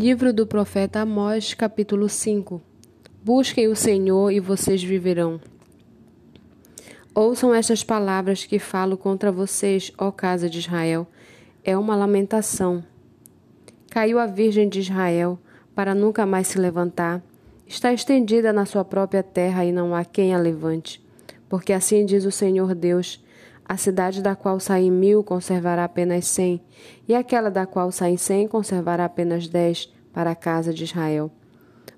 Livro do profeta Amós, capítulo 5 Busquem o Senhor e vocês viverão. Ouçam estas palavras que falo contra vocês, ó casa de Israel. É uma lamentação. Caiu a Virgem de Israel, para nunca mais se levantar. Está estendida na sua própria terra e não há quem a levante. Porque assim diz o Senhor Deus: a cidade da qual saem mil conservará apenas cem, e aquela da qual saem cem conservará apenas dez para a casa de Israel.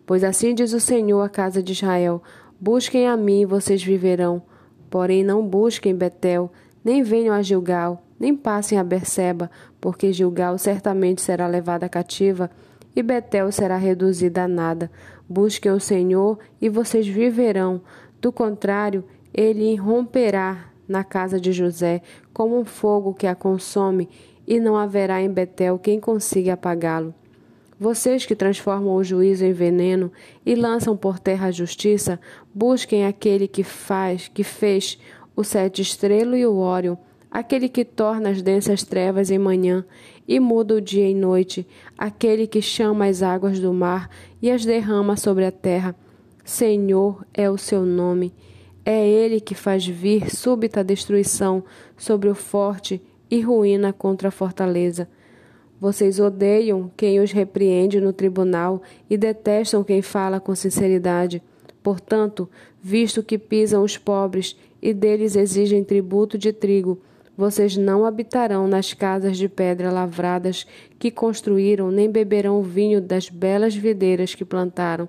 Pois assim diz o Senhor à casa de Israel: Busquem a mim e vocês viverão. Porém, não busquem Betel, nem venham a Gilgal, nem passem a Berseba, porque Gilgal certamente será levada cativa e Betel será reduzida a nada. Busquem o Senhor e vocês viverão. Do contrário, ele irromperá na casa de José, como um fogo que a consome, e não haverá em Betel quem consiga apagá-lo. Vocês que transformam o juízo em veneno e lançam por terra a justiça, busquem aquele que faz, que fez o sete estrelo e o óleo, aquele que torna as densas trevas em manhã e muda o dia em noite, aquele que chama as águas do mar e as derrama sobre a terra. Senhor é o seu nome. É ele que faz vir súbita destruição sobre o forte e ruína contra a fortaleza. Vocês odeiam quem os repreende no tribunal e detestam quem fala com sinceridade. Portanto, visto que pisam os pobres e deles exigem tributo de trigo, vocês não habitarão nas casas de pedra lavradas que construíram, nem beberão o vinho das belas videiras que plantaram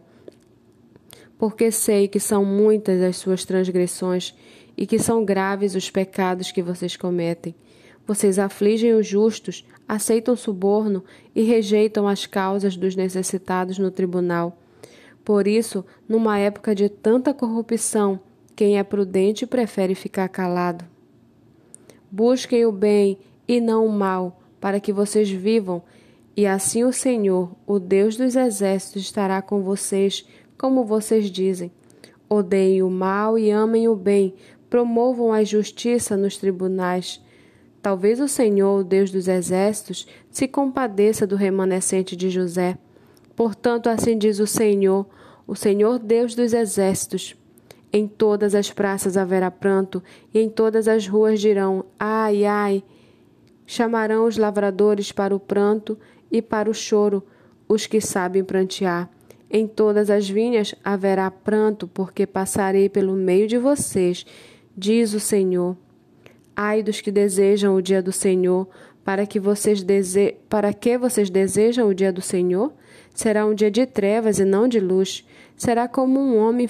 porque sei que são muitas as suas transgressões e que são graves os pecados que vocês cometem. Vocês afligem os justos, aceitam suborno e rejeitam as causas dos necessitados no tribunal. Por isso, numa época de tanta corrupção, quem é prudente prefere ficar calado. Busquem o bem e não o mal, para que vocês vivam, e assim o Senhor, o Deus dos exércitos, estará com vocês como vocês dizem. Odeiem o mal e amem o bem, promovam a justiça nos tribunais. Talvez o Senhor, o Deus dos exércitos, se compadeça do remanescente de José. Portanto, assim diz o Senhor, o Senhor Deus dos exércitos. Em todas as praças haverá pranto, e em todas as ruas dirão: Ai, ai! Chamarão os lavradores para o pranto e para o choro, os que sabem prantear. Em todas as vinhas haverá pranto, porque passarei pelo meio de vocês, diz o Senhor. Ai dos que desejam o dia do Senhor, para que vocês dese... para que vocês desejam o dia do Senhor? Será um dia de trevas e não de luz. Será como um homem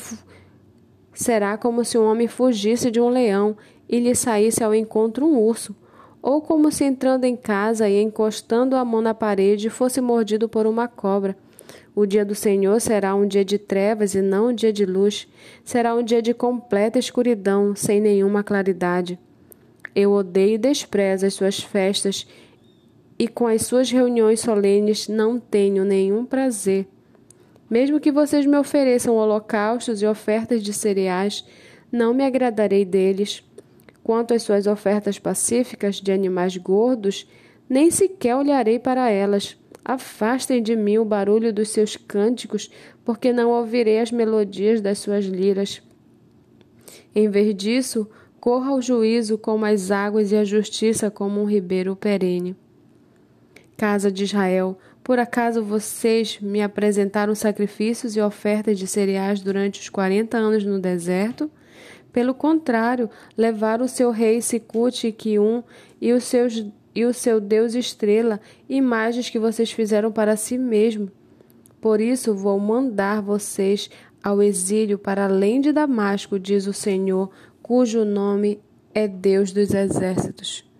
será como se um homem fugisse de um leão e lhe saísse ao encontro um urso, ou como se entrando em casa e encostando a mão na parede fosse mordido por uma cobra. O dia do Senhor será um dia de trevas e não um dia de luz. Será um dia de completa escuridão, sem nenhuma claridade. Eu odeio e desprezo as suas festas, e com as suas reuniões solenes não tenho nenhum prazer. Mesmo que vocês me ofereçam holocaustos e ofertas de cereais, não me agradarei deles. Quanto às suas ofertas pacíficas de animais gordos, nem sequer olharei para elas. Afastem de mim o barulho dos seus cânticos, porque não ouvirei as melodias das suas liras. Em vez disso, corra o juízo como as águas e a justiça como um ribeiro perene. Casa de Israel, por acaso vocês me apresentaram sacrifícios e ofertas de cereais durante os quarenta anos no deserto? Pelo contrário, levaram o seu rei Sicute e e os seus e o seu Deus estrela, imagens que vocês fizeram para si mesmo. Por isso vou mandar vocês ao exílio para além de Damasco, diz o Senhor, cujo nome é Deus dos exércitos.